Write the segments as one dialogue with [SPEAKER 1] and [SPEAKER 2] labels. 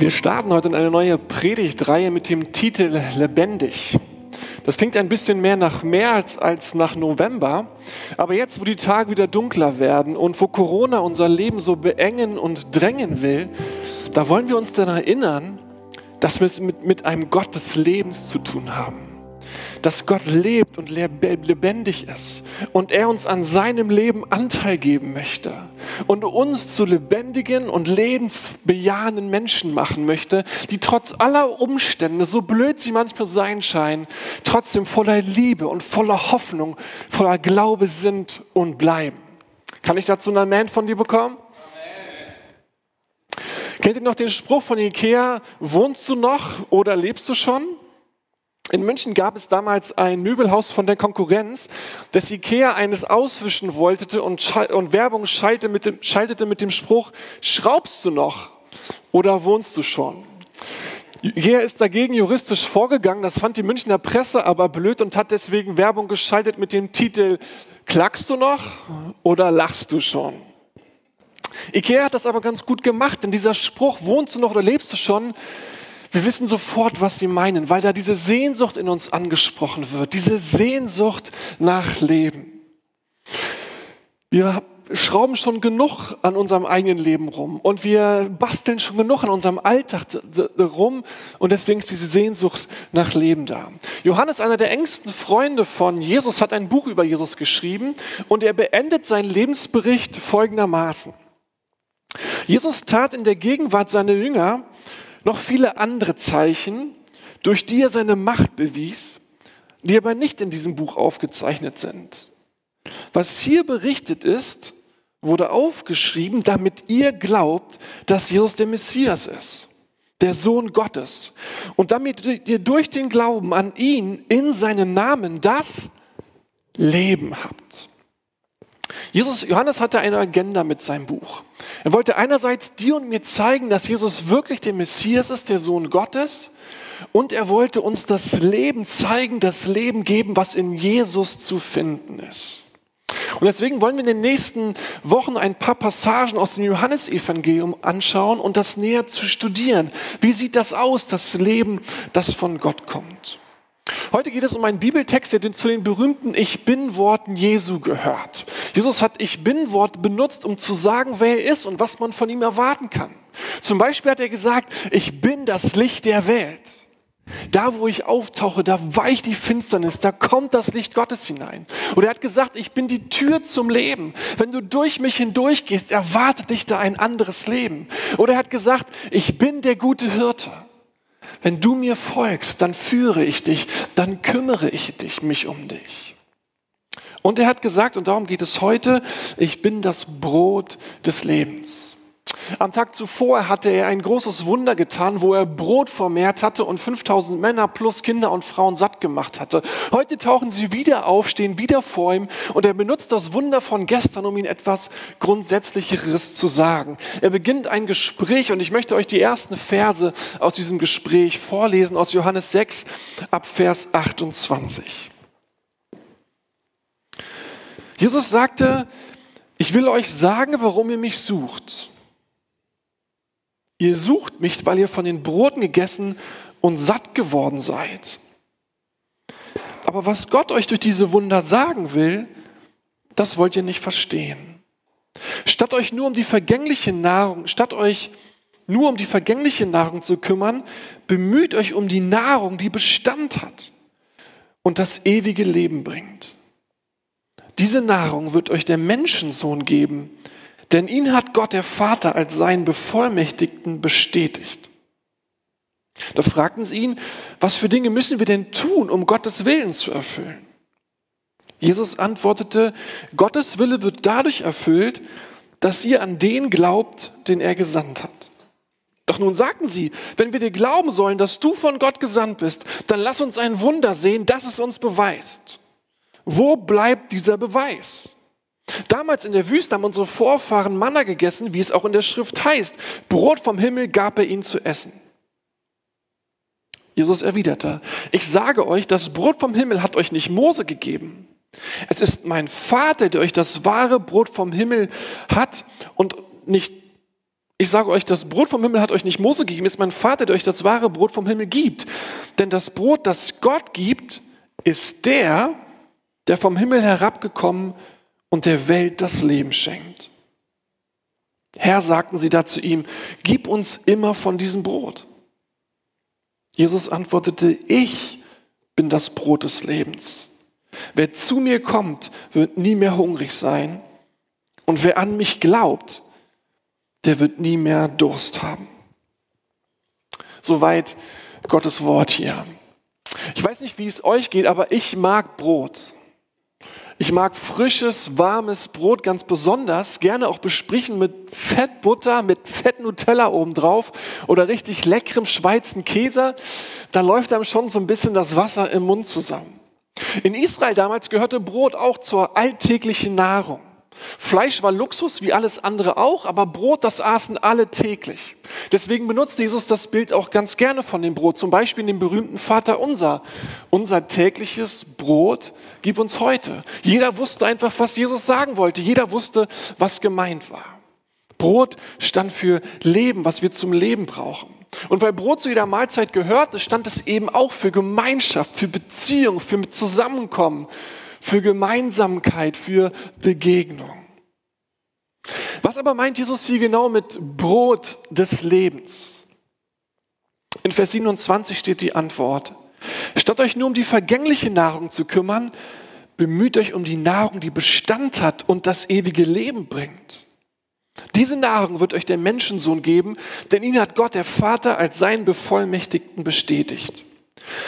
[SPEAKER 1] Wir starten heute in eine neue Predigtreihe mit dem Titel Lebendig. Das klingt ein bisschen mehr nach März als nach November, aber jetzt, wo die Tage wieder dunkler werden und wo Corona unser Leben so beengen und drängen will, da wollen wir uns daran erinnern, dass wir es mit, mit einem Gott des Lebens zu tun haben dass Gott lebt und lebendig ist und er uns an seinem Leben Anteil geben möchte und uns zu lebendigen und lebensbejahenden Menschen machen möchte, die trotz aller Umstände, so blöd sie manchmal sein scheinen, trotzdem voller Liebe und voller Hoffnung, voller Glaube sind und bleiben. Kann ich dazu ein Amen von dir bekommen? Kennt ihr noch den Spruch von Ikea, wohnst du noch oder lebst du schon? In München gab es damals ein Möbelhaus von der Konkurrenz, das Ikea eines auswischen wollte und, und Werbung schaltete mit, dem, schaltete mit dem Spruch, schraubst du noch oder wohnst du schon? Ikea ist dagegen juristisch vorgegangen, das fand die Münchner Presse aber blöd und hat deswegen Werbung geschaltet mit dem Titel, klackst du noch oder lachst du schon? Ikea hat das aber ganz gut gemacht, denn dieser Spruch, wohnst du noch oder lebst du schon, wir wissen sofort, was sie meinen, weil da diese Sehnsucht in uns angesprochen wird, diese Sehnsucht nach Leben. Wir schrauben schon genug an unserem eigenen Leben rum und wir basteln schon genug an unserem Alltag rum und deswegen ist diese Sehnsucht nach Leben da. Johannes, einer der engsten Freunde von Jesus, hat ein Buch über Jesus geschrieben und er beendet seinen Lebensbericht folgendermaßen. Jesus tat in der Gegenwart seiner Jünger noch viele andere Zeichen, durch die er seine Macht bewies, die aber nicht in diesem Buch aufgezeichnet sind. Was hier berichtet ist, wurde aufgeschrieben, damit ihr glaubt, dass Jesus der Messias ist, der Sohn Gottes. Und damit ihr durch den Glauben an ihn in seinem Namen das Leben habt. Jesus, Johannes hatte eine Agenda mit seinem Buch. Er wollte einerseits dir und mir zeigen, dass Jesus wirklich der Messias ist, der Sohn Gottes. Und er wollte uns das Leben zeigen, das Leben geben, was in Jesus zu finden ist. Und deswegen wollen wir in den nächsten Wochen ein paar Passagen aus dem Johannesevangelium anschauen und das näher zu studieren. Wie sieht das aus, das Leben, das von Gott kommt? Heute geht es um einen Bibeltext, der zu den berühmten Ich bin-Worten Jesu gehört. Jesus hat Ich bin-Wort benutzt, um zu sagen, wer er ist und was man von ihm erwarten kann. Zum Beispiel hat er gesagt, ich bin das Licht der Welt. Da, wo ich auftauche, da weicht die Finsternis, da kommt das Licht Gottes hinein. Oder er hat gesagt, ich bin die Tür zum Leben. Wenn du durch mich hindurchgehst, erwartet dich da ein anderes Leben. Oder er hat gesagt, ich bin der gute Hirte. Wenn du mir folgst, dann führe ich dich, dann kümmere ich dich, mich um dich. Und er hat gesagt, und darum geht es heute, ich bin das Brot des Lebens. Am Tag zuvor hatte er ein großes Wunder getan, wo er Brot vermehrt hatte und 5000 Männer plus Kinder und Frauen satt gemacht hatte. Heute tauchen sie wieder auf, stehen wieder vor ihm und er benutzt das Wunder von gestern, um ihnen etwas Grundsätzlicheres zu sagen. Er beginnt ein Gespräch und ich möchte euch die ersten Verse aus diesem Gespräch vorlesen, aus Johannes 6 ab Vers 28. Jesus sagte, ich will euch sagen, warum ihr mich sucht. Ihr sucht mich, weil ihr von den Broten gegessen und satt geworden seid. Aber was Gott euch durch diese Wunder sagen will, das wollt ihr nicht verstehen. Statt euch nur um die vergängliche Nahrung, statt euch nur um die vergängliche Nahrung zu kümmern, bemüht euch um die Nahrung, die Bestand hat und das ewige Leben bringt. Diese Nahrung wird euch der Menschensohn geben, denn ihn hat Gott der Vater als seinen Bevollmächtigten bestätigt. Da fragten sie ihn, was für Dinge müssen wir denn tun, um Gottes Willen zu erfüllen? Jesus antwortete, Gottes Wille wird dadurch erfüllt, dass ihr an den glaubt, den er gesandt hat. Doch nun sagten sie, wenn wir dir glauben sollen, dass du von Gott gesandt bist, dann lass uns ein Wunder sehen, das es uns beweist. Wo bleibt dieser Beweis? Damals in der Wüste haben unsere Vorfahren Manna gegessen, wie es auch in der Schrift heißt. Brot vom Himmel gab er ihnen zu essen. Jesus erwiderte, ich sage euch, das Brot vom Himmel hat euch nicht Mose gegeben. Es ist mein Vater, der euch das wahre Brot vom Himmel hat und nicht Ich sage euch, das Brot vom Himmel hat euch nicht Mose gegeben, ist mein Vater, der euch das wahre Brot vom Himmel gibt. Denn das Brot, das Gott gibt, ist der, der vom Himmel herabgekommen und der Welt das Leben schenkt. Herr, sagten sie da zu ihm, gib uns immer von diesem Brot. Jesus antwortete, ich bin das Brot des Lebens. Wer zu mir kommt, wird nie mehr hungrig sein. Und wer an mich glaubt, der wird nie mehr Durst haben. Soweit Gottes Wort hier. Ich weiß nicht, wie es euch geht, aber ich mag Brot. Ich mag frisches, warmes Brot ganz besonders, gerne auch besprichen mit Fettbutter, mit Fett Nutella obendrauf oder richtig leckerem Schweizer Käse. Da läuft einem schon so ein bisschen das Wasser im Mund zusammen. In Israel damals gehörte Brot auch zur alltäglichen Nahrung. Fleisch war Luxus, wie alles andere auch, aber Brot, das aßen alle täglich. Deswegen benutzt Jesus das Bild auch ganz gerne von dem Brot, zum Beispiel in dem berühmten Vater unser. Unser tägliches Brot gib uns heute. Jeder wusste einfach, was Jesus sagen wollte. Jeder wusste, was gemeint war. Brot stand für Leben, was wir zum Leben brauchen. Und weil Brot zu jeder Mahlzeit gehört, stand es eben auch für Gemeinschaft, für Beziehung, für Zusammenkommen, für Gemeinsamkeit, für Begegnung. Was aber meint Jesus hier genau mit Brot des Lebens? In Vers 27 steht die Antwort. Statt euch nur um die vergängliche Nahrung zu kümmern, bemüht euch um die Nahrung, die Bestand hat und das ewige Leben bringt. Diese Nahrung wird euch der Menschensohn geben, denn ihn hat Gott, der Vater, als seinen Bevollmächtigten bestätigt.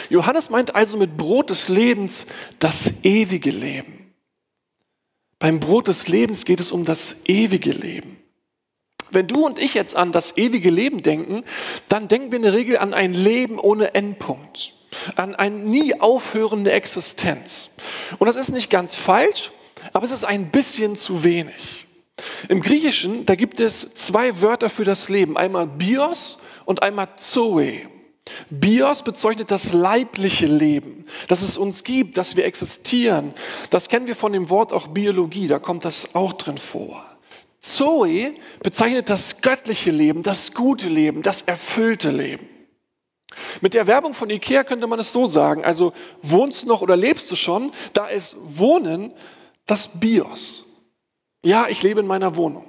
[SPEAKER 1] Johannes meint also mit Brot des Lebens das ewige Leben. Beim Brot des Lebens geht es um das ewige Leben. Wenn du und ich jetzt an das ewige Leben denken, dann denken wir in der Regel an ein Leben ohne Endpunkt, an eine nie aufhörende Existenz. Und das ist nicht ganz falsch, aber es ist ein bisschen zu wenig. Im Griechischen, da gibt es zwei Wörter für das Leben, einmal Bios und einmal Zoe. Bios bezeichnet das leibliche Leben, dass es uns gibt, dass wir existieren. Das kennen wir von dem Wort auch Biologie, da kommt das auch drin vor. Zoe bezeichnet das göttliche Leben, das gute Leben, das erfüllte Leben. Mit der Werbung von Ikea könnte man es so sagen, also wohnst du noch oder lebst du schon, da ist Wohnen das Bios. Ja, ich lebe in meiner Wohnung.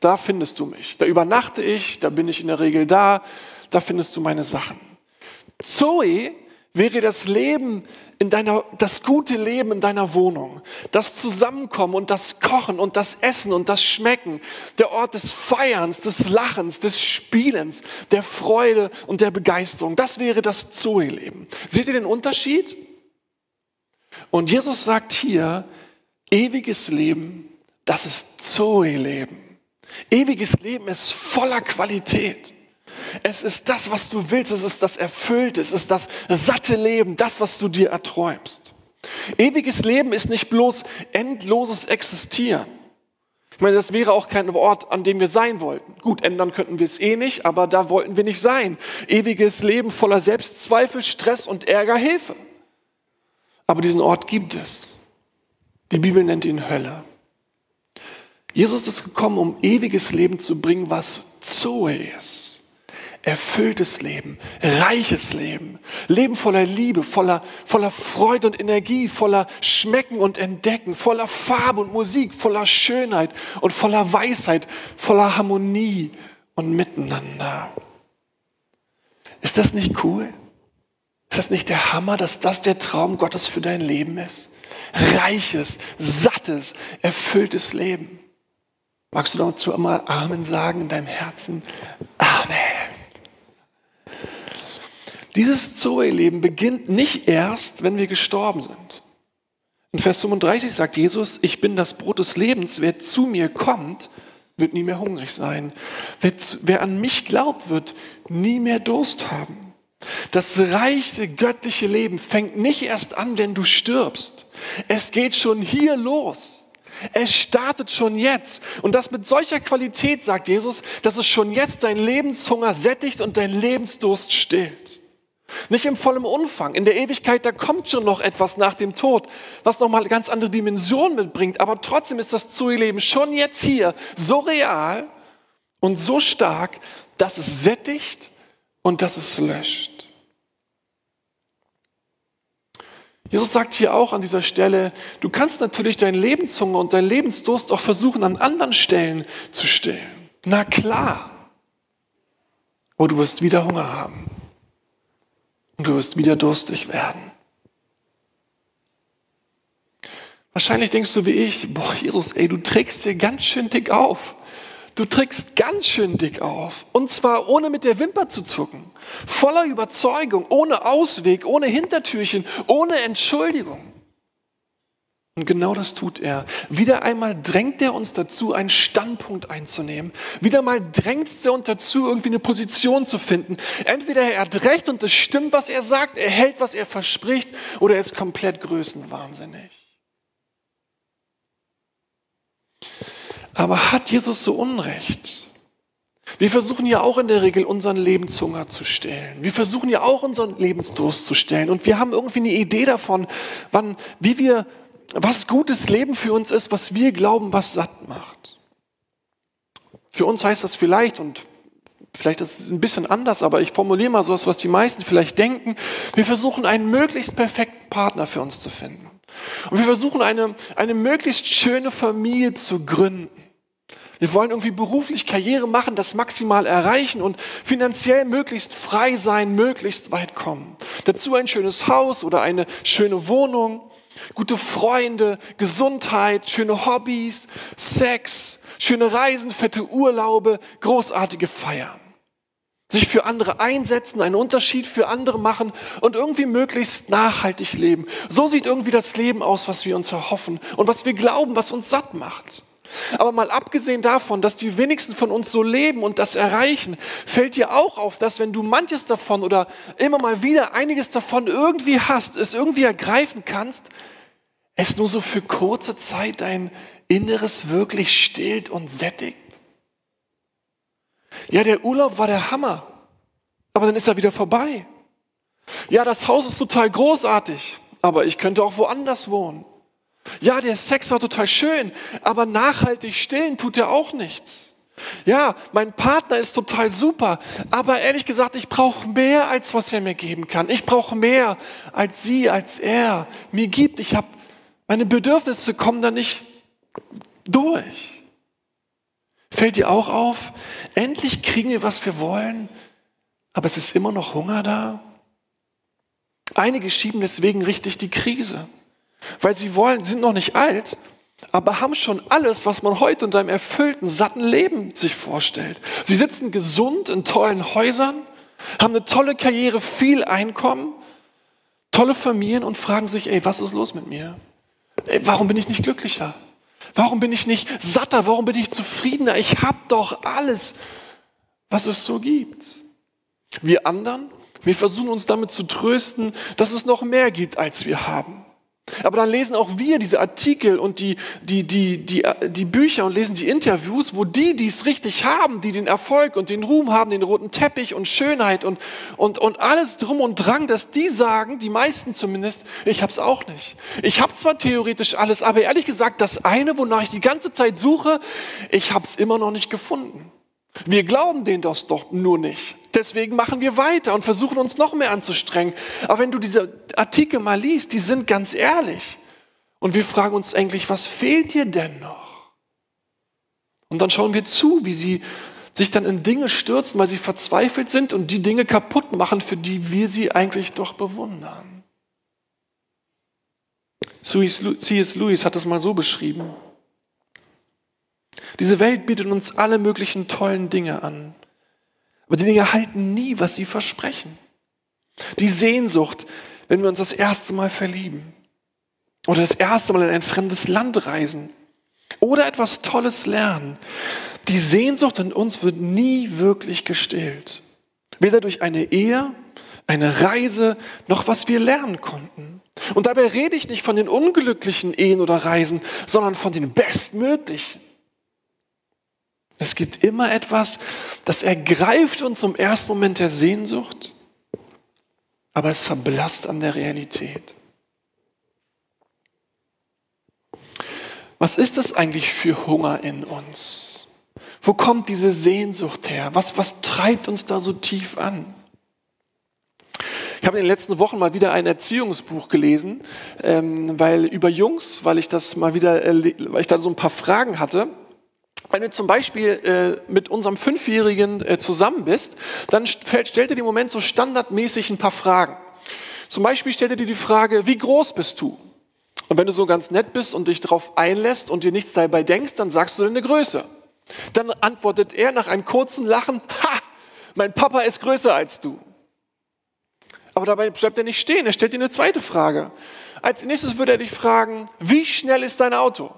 [SPEAKER 1] Da findest du mich. Da übernachte ich, da bin ich in der Regel da, da findest du meine Sachen. Zoe wäre das Leben in deiner, das gute Leben in deiner Wohnung. Das Zusammenkommen und das Kochen und das Essen und das Schmecken. Der Ort des Feierns, des Lachens, des Spielens, der Freude und der Begeisterung. Das wäre das Zoe-Leben. Seht ihr den Unterschied? Und Jesus sagt hier, ewiges Leben, das ist Zoe-Leben. Ewiges Leben ist voller Qualität. Es ist das, was du willst. Es ist das Erfüllte. Es ist das satte Leben, das, was du dir erträumst. Ewiges Leben ist nicht bloß endloses Existieren. Ich meine, das wäre auch kein Ort, an dem wir sein wollten. Gut, ändern könnten wir es eh nicht, aber da wollten wir nicht sein. Ewiges Leben voller Selbstzweifel, Stress und Ärger, Hilfe. Aber diesen Ort gibt es. Die Bibel nennt ihn Hölle. Jesus ist gekommen, um ewiges Leben zu bringen, was Zoe ist erfülltes Leben, reiches Leben, Leben voller Liebe, voller, voller Freude und Energie, voller Schmecken und Entdecken, voller Farbe und Musik, voller Schönheit und voller Weisheit, voller Harmonie und Miteinander. Ist das nicht cool? Ist das nicht der Hammer, dass das der Traum Gottes für dein Leben ist? Reiches, sattes, erfülltes Leben. Magst du dazu einmal Amen sagen in deinem Herzen? Amen. Dieses Zoe-Leben beginnt nicht erst, wenn wir gestorben sind. In Vers 35 sagt Jesus, ich bin das Brot des Lebens. Wer zu mir kommt, wird nie mehr hungrig sein. Wer, wer an mich glaubt, wird nie mehr Durst haben. Das reiche göttliche Leben fängt nicht erst an, wenn du stirbst. Es geht schon hier los. Es startet schon jetzt. Und das mit solcher Qualität, sagt Jesus, dass es schon jetzt dein Lebenshunger sättigt und dein Lebensdurst stillt. Nicht im vollen Umfang. In der Ewigkeit, da kommt schon noch etwas nach dem Tod, was nochmal ganz andere Dimensionen mitbringt. Aber trotzdem ist das Zoe-Leben schon jetzt hier so real Und so stark, dass es sättigt und dass es löscht. Jesus sagt hier auch an dieser Stelle, du kannst natürlich deinen Lebenshunger und deinen Lebensdurst auch versuchen, an anderen Stellen zu stillen. Na klar. Aber du wirst wieder Hunger haben. Und du wirst wieder durstig werden. Wahrscheinlich denkst du wie ich, boah, Jesus, ey, du trägst dir ganz schön dick auf. Du trägst ganz schön dick auf. Und zwar ohne mit der Wimper zu zucken. Voller Überzeugung, ohne Ausweg, ohne Hintertürchen, ohne Entschuldigung. Und genau das tut er. Wieder einmal drängt er uns dazu, einen Standpunkt einzunehmen. Wieder mal drängt er uns dazu, irgendwie eine Position zu finden. Entweder er hat recht und es stimmt, was er sagt, er hält, was er verspricht, oder er ist komplett größenwahnsinnig. Aber hat Jesus so Unrecht? Wir versuchen ja auch in der Regel unseren Lebenshunger zu stellen. Wir versuchen ja auch unseren Lebensdurst zu stellen. Und wir haben irgendwie eine Idee davon, wann, wie wir, was gutes Leben für uns ist, was wir glauben, was satt macht. Für uns heißt das vielleicht, und vielleicht ist es ein bisschen anders, aber ich formuliere mal so, was die meisten vielleicht denken. Wir versuchen einen möglichst perfekten Partner für uns zu finden. Und wir versuchen eine, eine möglichst schöne Familie zu gründen. Wir wollen irgendwie beruflich Karriere machen, das maximal erreichen und finanziell möglichst frei sein, möglichst weit kommen. Dazu ein schönes Haus oder eine schöne Wohnung, gute Freunde, Gesundheit, schöne Hobbys, Sex, schöne Reisen, fette Urlaube, großartige Feiern. Sich für andere einsetzen, einen Unterschied für andere machen und irgendwie möglichst nachhaltig leben. So sieht irgendwie das Leben aus, was wir uns erhoffen und was wir glauben, was uns satt macht. Aber mal abgesehen davon, dass die wenigsten von uns so leben und das erreichen, fällt dir auch auf, dass wenn du manches davon oder immer mal wieder einiges davon irgendwie hast, es irgendwie ergreifen kannst, es nur so für kurze Zeit dein Inneres wirklich stillt und sättigt. Ja, der Urlaub war der Hammer, aber dann ist er wieder vorbei. Ja, das Haus ist total großartig, aber ich könnte auch woanders wohnen. Ja, der Sex war total schön, aber nachhaltig stillen tut er auch nichts. Ja, mein Partner ist total super, aber ehrlich gesagt, ich brauche mehr, als was er mir geben kann. Ich brauche mehr, als sie, als er mir gibt. Ich habe meine Bedürfnisse kommen da nicht durch. Fällt dir auch auf? Endlich kriegen wir, was wir wollen, aber es ist immer noch Hunger da. Einige schieben deswegen richtig die Krise. Weil sie wollen, sind noch nicht alt, aber haben schon alles, was man heute in einem erfüllten, satten Leben sich vorstellt. Sie sitzen gesund in tollen Häusern, haben eine tolle Karriere, viel Einkommen, tolle Familien und fragen sich, ey, was ist los mit mir? Ey, warum bin ich nicht glücklicher? Warum bin ich nicht satter? Warum bin ich zufriedener? Ich habe doch alles, was es so gibt. Wir anderen, wir versuchen uns damit zu trösten, dass es noch mehr gibt, als wir haben. Aber dann lesen auch wir diese Artikel und die, die, die, die, die Bücher und lesen die Interviews, wo die, die es richtig haben, die den Erfolg und den Ruhm haben, den roten Teppich und Schönheit und, und, und alles drum und drang, dass die sagen, die meisten zumindest, ich hab's auch nicht. Ich habe zwar theoretisch alles, aber ehrlich gesagt, das eine, wonach ich die ganze Zeit suche, ich hab's immer noch nicht gefunden. Wir glauben denen das doch nur nicht. Deswegen machen wir weiter und versuchen uns noch mehr anzustrengen. Aber wenn du diese Artikel mal liest, die sind ganz ehrlich. Und wir fragen uns eigentlich, was fehlt dir denn noch? Und dann schauen wir zu, wie sie sich dann in Dinge stürzen, weil sie verzweifelt sind und die Dinge kaputt machen, für die wir sie eigentlich doch bewundern. C.S. Lewis hat das mal so beschrieben. Diese Welt bietet uns alle möglichen tollen Dinge an. Aber die Dinge halten nie, was sie versprechen. Die Sehnsucht, wenn wir uns das erste Mal verlieben oder das erste Mal in ein fremdes Land reisen oder etwas Tolles lernen, die Sehnsucht in uns wird nie wirklich gestillt. Weder durch eine Ehe, eine Reise, noch was wir lernen konnten. Und dabei rede ich nicht von den unglücklichen Ehen oder Reisen, sondern von den bestmöglichen. Es gibt immer etwas, das ergreift uns im ersten Moment der Sehnsucht, aber es verblasst an der Realität. Was ist es eigentlich für Hunger in uns? Wo kommt diese Sehnsucht her? Was, was treibt uns da so tief an? Ich habe in den letzten Wochen mal wieder ein Erziehungsbuch gelesen, ähm, weil über Jungs, weil ich das mal wieder, äh, weil ich da so ein paar Fragen hatte. Wenn du zum Beispiel äh, mit unserem Fünfjährigen äh, zusammen bist, dann stellt, stellt er dir im Moment so standardmäßig ein paar Fragen. Zum Beispiel stellt er dir die Frage, wie groß bist du? Und wenn du so ganz nett bist und dich darauf einlässt und dir nichts dabei denkst, dann sagst du deine Größe. Dann antwortet er nach einem kurzen Lachen, ha, mein Papa ist größer als du. Aber dabei bleibt er nicht stehen, er stellt dir eine zweite Frage. Als nächstes würde er dich fragen, wie schnell ist dein Auto?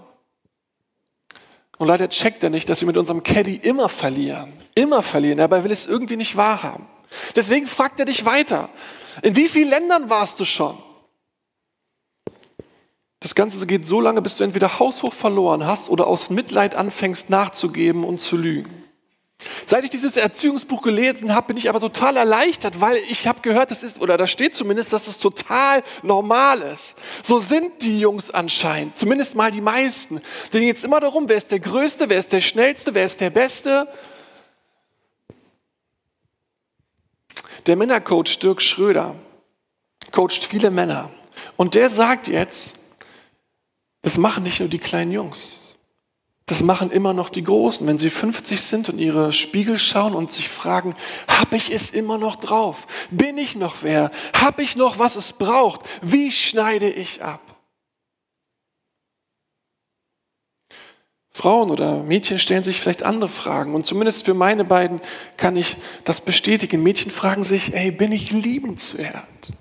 [SPEAKER 1] Und leider checkt er nicht, dass wir mit unserem Caddy immer verlieren. Immer verlieren. Dabei will es irgendwie nicht wahrhaben. Deswegen fragt er dich weiter. In wie vielen Ländern warst du schon? Das Ganze geht so lange, bis du entweder haushoch verloren hast oder aus Mitleid anfängst nachzugeben und zu lügen. Seit ich dieses Erziehungsbuch gelesen habe, bin ich aber total erleichtert, weil ich habe gehört, das ist, oder da steht zumindest, dass es total normal ist. So sind die Jungs anscheinend, zumindest mal die meisten. Denen geht es immer darum, wer ist der Größte, wer ist der Schnellste, wer ist der Beste. Der Männercoach Dirk Schröder coacht viele Männer. Und der sagt jetzt, das machen nicht nur die kleinen Jungs. Das machen immer noch die Großen, wenn sie 50 sind und ihre Spiegel schauen und sich fragen, habe ich es immer noch drauf? Bin ich noch wer? Habe ich noch, was es braucht? Wie schneide ich ab? Frauen oder Mädchen stellen sich vielleicht andere Fragen und zumindest für meine beiden kann ich das bestätigen. Mädchen fragen sich, ey, bin ich liebenswert?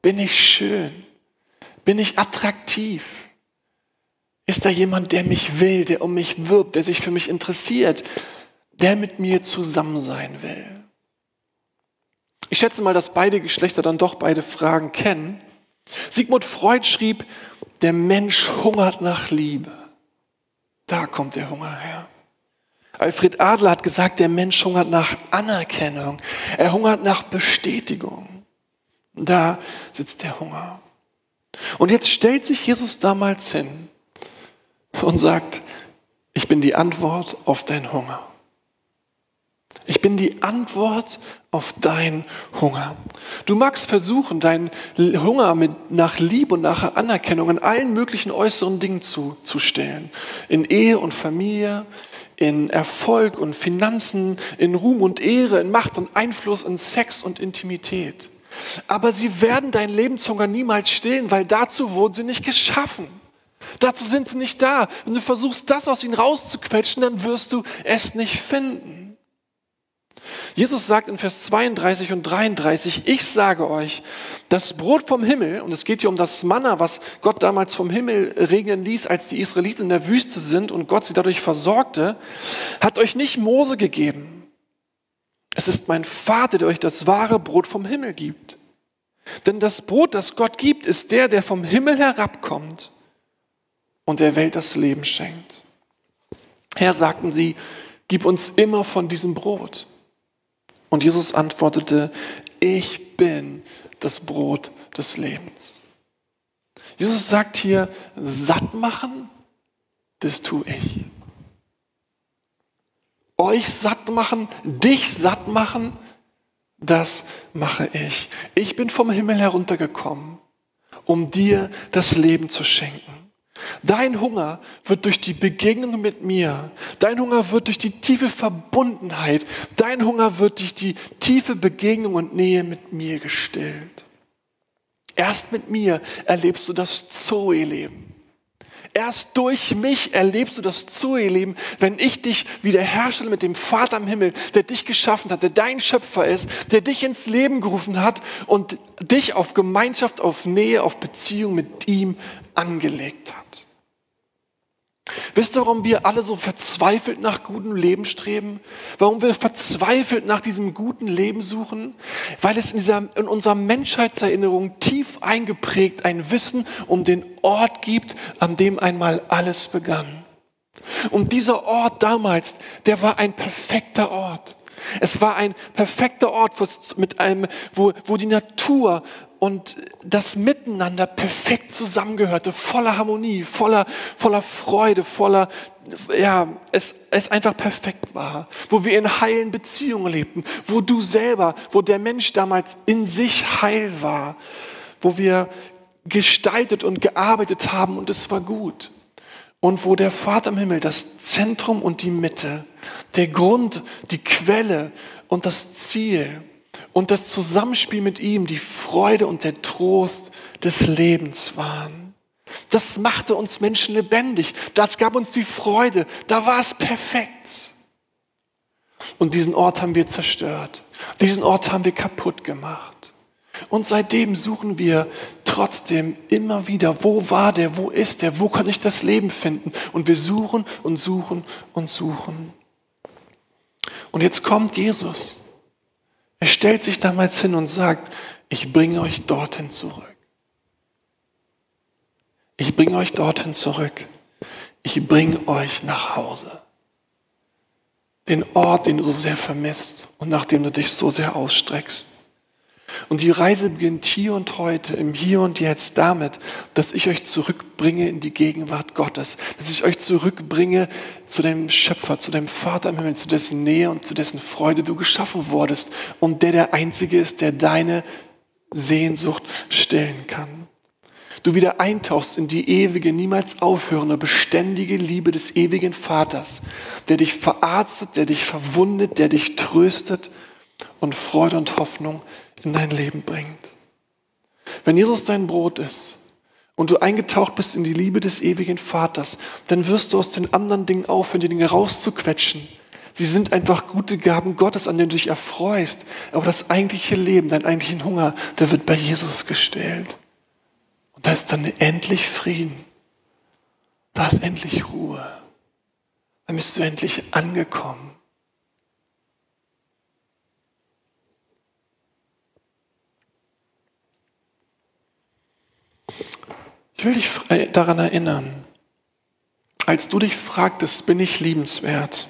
[SPEAKER 1] Bin ich schön? Bin ich attraktiv? Ist da jemand, der mich will, der um mich wirbt, der sich für mich interessiert, der mit mir zusammen sein will? Ich schätze mal, dass beide Geschlechter dann doch beide Fragen kennen. Sigmund Freud schrieb, der Mensch hungert nach Liebe. Da kommt der Hunger her. Alfred Adler hat gesagt, der Mensch hungert nach Anerkennung. Er hungert nach Bestätigung. Da sitzt der Hunger. Und jetzt stellt sich Jesus damals hin und sagt, ich bin die Antwort auf deinen Hunger. Ich bin die Antwort auf deinen Hunger. Du magst versuchen, deinen Hunger mit, nach Liebe und nach Anerkennung in allen möglichen äußeren Dingen zu, zu stellen. In Ehe und Familie, in Erfolg und Finanzen, in Ruhm und Ehre, in Macht und Einfluss, in Sex und Intimität. Aber sie werden deinen Lebenshunger niemals stillen, weil dazu wurden sie nicht geschaffen. Dazu sind sie nicht da. Wenn du versuchst, das aus ihnen rauszuquetschen, dann wirst du es nicht finden. Jesus sagt in Vers 32 und 33, ich sage euch, das Brot vom Himmel, und es geht hier um das Manna, was Gott damals vom Himmel regnen ließ, als die Israeliten in der Wüste sind und Gott sie dadurch versorgte, hat euch nicht Mose gegeben. Es ist mein Vater, der euch das wahre Brot vom Himmel gibt. Denn das Brot, das Gott gibt, ist der, der vom Himmel herabkommt und der Welt das Leben schenkt. Herr, sagten sie, gib uns immer von diesem Brot. Und Jesus antwortete, ich bin das Brot des Lebens. Jesus sagt hier, satt machen, das tue ich. Euch satt machen, dich satt machen, das mache ich. Ich bin vom Himmel heruntergekommen, um dir das Leben zu schenken. Dein Hunger wird durch die Begegnung mit mir, dein Hunger wird durch die tiefe Verbundenheit, dein Hunger wird durch die tiefe Begegnung und Nähe mit mir gestillt. Erst mit mir erlebst du das Zoe-Leben. Erst durch mich erlebst du das Zoe-Leben, wenn ich dich wiederherstelle mit dem Vater im Himmel, der dich geschaffen hat, der dein Schöpfer ist, der dich ins Leben gerufen hat und dich auf Gemeinschaft, auf Nähe, auf Beziehung mit ihm angelegt hat. Wisst ihr, warum wir alle so verzweifelt nach gutem Leben streben? Warum wir verzweifelt nach diesem guten Leben suchen? Weil es in, dieser, in unserer Menschheitserinnerung tief eingeprägt ein Wissen um den Ort gibt, an dem einmal alles begann. Und dieser Ort damals, der war ein perfekter Ort. Es war ein perfekter Ort, mit einem, wo, wo die Natur und das Miteinander perfekt zusammengehörte, voller Harmonie, voller, voller Freude, voller, ja, es, es einfach perfekt war, wo wir in heilen Beziehungen lebten, wo du selber, wo der Mensch damals in sich heil war, wo wir gestaltet und gearbeitet haben und es war gut. Und wo der Vater im Himmel das Zentrum und die Mitte, der Grund, die Quelle und das Ziel und das Zusammenspiel mit ihm, die Freude und der Trost des Lebens waren. Das machte uns Menschen lebendig. Das gab uns die Freude. Da war es perfekt. Und diesen Ort haben wir zerstört. Diesen Ort haben wir kaputt gemacht. Und seitdem suchen wir trotzdem immer wieder, wo war der, wo ist der, wo kann ich das Leben finden? Und wir suchen und suchen und suchen. Und jetzt kommt Jesus. Er stellt sich damals hin und sagt, ich bringe euch dorthin zurück. Ich bringe euch dorthin zurück. Ich bringe euch nach Hause. Den Ort, den du so sehr vermisst und nach dem du dich so sehr ausstreckst. Und die Reise beginnt hier und heute, im Hier und Jetzt damit, dass ich euch zurückbringe in die Gegenwart Gottes, dass ich euch zurückbringe zu dem Schöpfer, zu dem Vater im Himmel, zu dessen Nähe und zu dessen Freude du geschaffen wurdest und der der Einzige ist, der deine Sehnsucht stillen kann. Du wieder eintauchst in die ewige, niemals aufhörende, beständige Liebe des ewigen Vaters, der dich verarztet, der dich verwundet, der dich tröstet und Freude und Hoffnung in dein Leben bringt. Wenn Jesus dein Brot ist und du eingetaucht bist in die Liebe des ewigen Vaters, dann wirst du aus den anderen Dingen aufhören, die Dinge rauszuquetschen. Sie sind einfach gute Gaben Gottes, an denen du dich erfreust. Aber das eigentliche Leben, dein eigentlichen Hunger, der wird bei Jesus gestellt. Und da ist dann endlich Frieden. Da ist endlich Ruhe. Dann bist du endlich angekommen. Ich will dich daran erinnern, als du dich fragtest, bin ich liebenswert?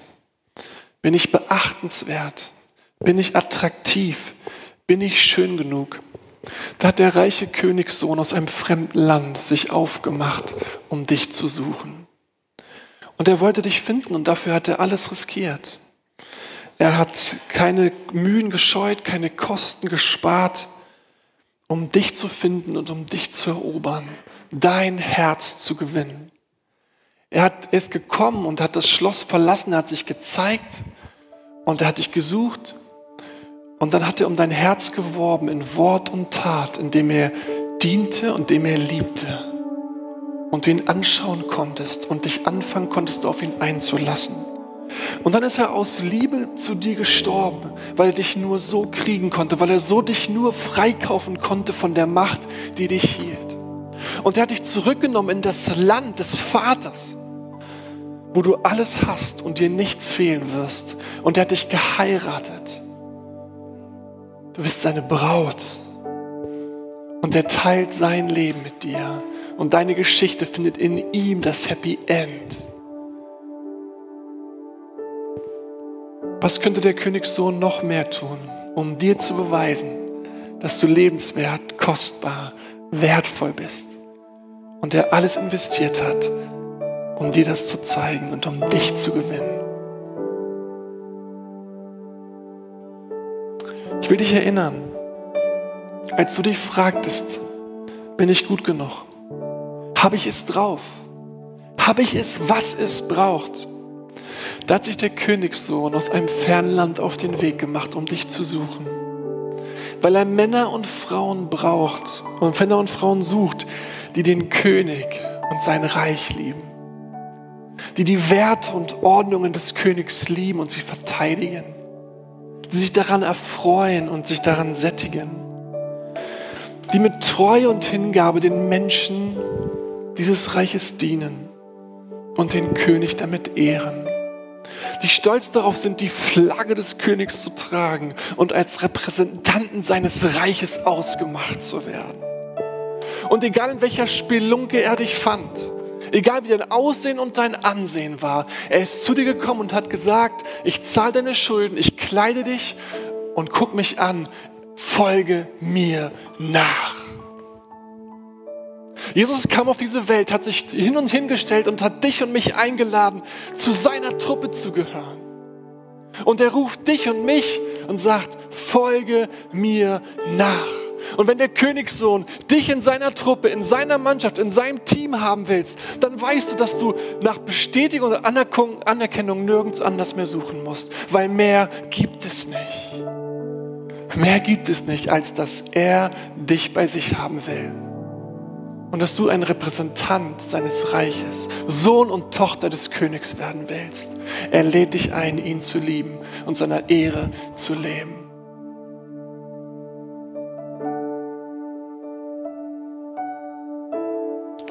[SPEAKER 1] Bin ich beachtenswert? Bin ich attraktiv? Bin ich schön genug? Da hat der reiche Königssohn aus einem fremden Land sich aufgemacht, um dich zu suchen. Und er wollte dich finden und dafür hat er alles riskiert. Er hat keine Mühen gescheut, keine Kosten gespart, um dich zu finden und um dich zu erobern dein Herz zu gewinnen. Er hat, ist gekommen und hat das Schloss verlassen, er hat sich gezeigt und er hat dich gesucht. Und dann hat er um dein Herz geworben in Wort und Tat, indem er diente und indem er liebte. Und du ihn anschauen konntest und dich anfangen konntest, auf ihn einzulassen. Und dann ist er aus Liebe zu dir gestorben, weil er dich nur so kriegen konnte, weil er so dich nur freikaufen konnte von der Macht, die dich hielt. Und er hat dich zurückgenommen in das Land des Vaters, wo du alles hast und dir nichts fehlen wirst. Und er hat dich geheiratet. Du bist seine Braut. Und er teilt sein Leben mit dir. Und deine Geschichte findet in ihm das Happy End. Was könnte der Königssohn noch mehr tun, um dir zu beweisen, dass du lebenswert, kostbar, wertvoll bist? und der alles investiert hat, um dir das zu zeigen und um dich zu gewinnen. Ich will dich erinnern, als du dich fragtest, bin ich gut genug? Habe ich es drauf? Habe ich es, was es braucht? Da hat sich der Königssohn aus einem fernen Land auf den Weg gemacht, um dich zu suchen. Weil er Männer und Frauen braucht und Männer und Frauen sucht, die den König und sein Reich lieben, die die Werte und Ordnungen des Königs lieben und sie verteidigen, die sich daran erfreuen und sich daran sättigen, die mit Treue und Hingabe den Menschen dieses Reiches dienen und den König damit ehren, die stolz darauf sind, die Flagge des Königs zu tragen und als Repräsentanten seines Reiches ausgemacht zu werden. Und egal in welcher Spelunke er dich fand, egal wie dein Aussehen und dein Ansehen war, er ist zu dir gekommen und hat gesagt, ich zahle deine Schulden, ich kleide dich und guck mich an, folge mir nach. Jesus kam auf diese Welt, hat sich hin und hingestellt und hat dich und mich eingeladen, zu seiner Truppe zu gehören. Und er ruft dich und mich und sagt, folge mir nach. Und wenn der Königssohn dich in seiner Truppe, in seiner Mannschaft, in seinem Team haben willst, dann weißt du, dass du nach Bestätigung und Anerkennung nirgends anders mehr suchen musst, weil mehr gibt es nicht. Mehr gibt es nicht, als dass er dich bei sich haben will. Und dass du ein Repräsentant seines Reiches, Sohn und Tochter des Königs werden willst. Er lädt dich ein, ihn zu lieben und seiner Ehre zu leben.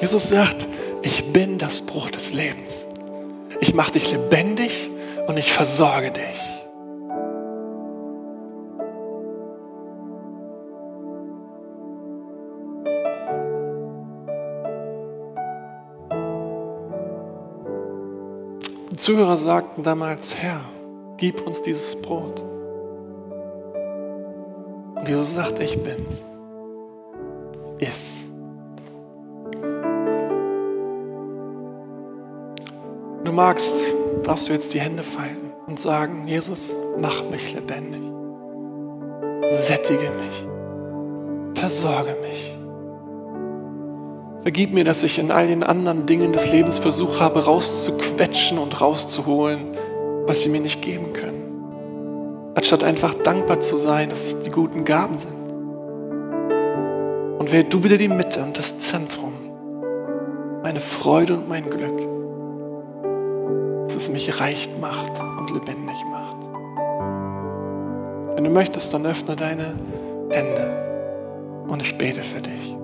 [SPEAKER 1] Jesus sagt, ich bin das Brot des Lebens. Ich mache dich lebendig und ich versorge dich. Die Zuhörer sagten damals, Herr, gib uns dieses Brot. Und Jesus sagt, ich bin's. Iss. Du magst, darfst du jetzt die Hände falten und sagen, Jesus, mach mich lebendig. Sättige mich. Versorge mich. Vergib mir, dass ich in all den anderen Dingen des Lebens versucht habe, rauszuquetschen und rauszuholen, was sie mir nicht geben können. Anstatt einfach dankbar zu sein, dass es die guten Gaben sind. Und wähl du wieder die Mitte und das Zentrum, meine Freude und mein Glück, dass es mich reich macht und lebendig macht. Wenn du möchtest, dann öffne deine Hände und ich bete für dich.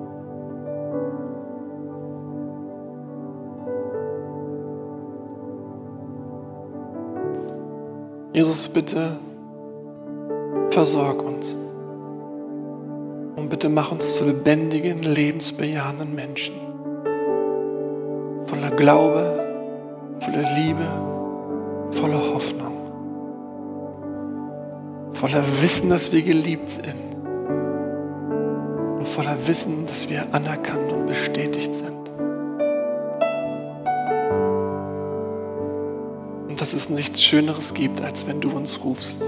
[SPEAKER 1] Jesus, bitte versorg uns. Und bitte mach uns zu lebendigen, lebensbejahenden Menschen. Voller Glaube, voller Liebe, voller Hoffnung. Voller Wissen, dass wir geliebt sind. Und voller Wissen, dass wir anerkannt und bestätigt sind. Dass es nichts Schöneres gibt, als wenn du uns rufst.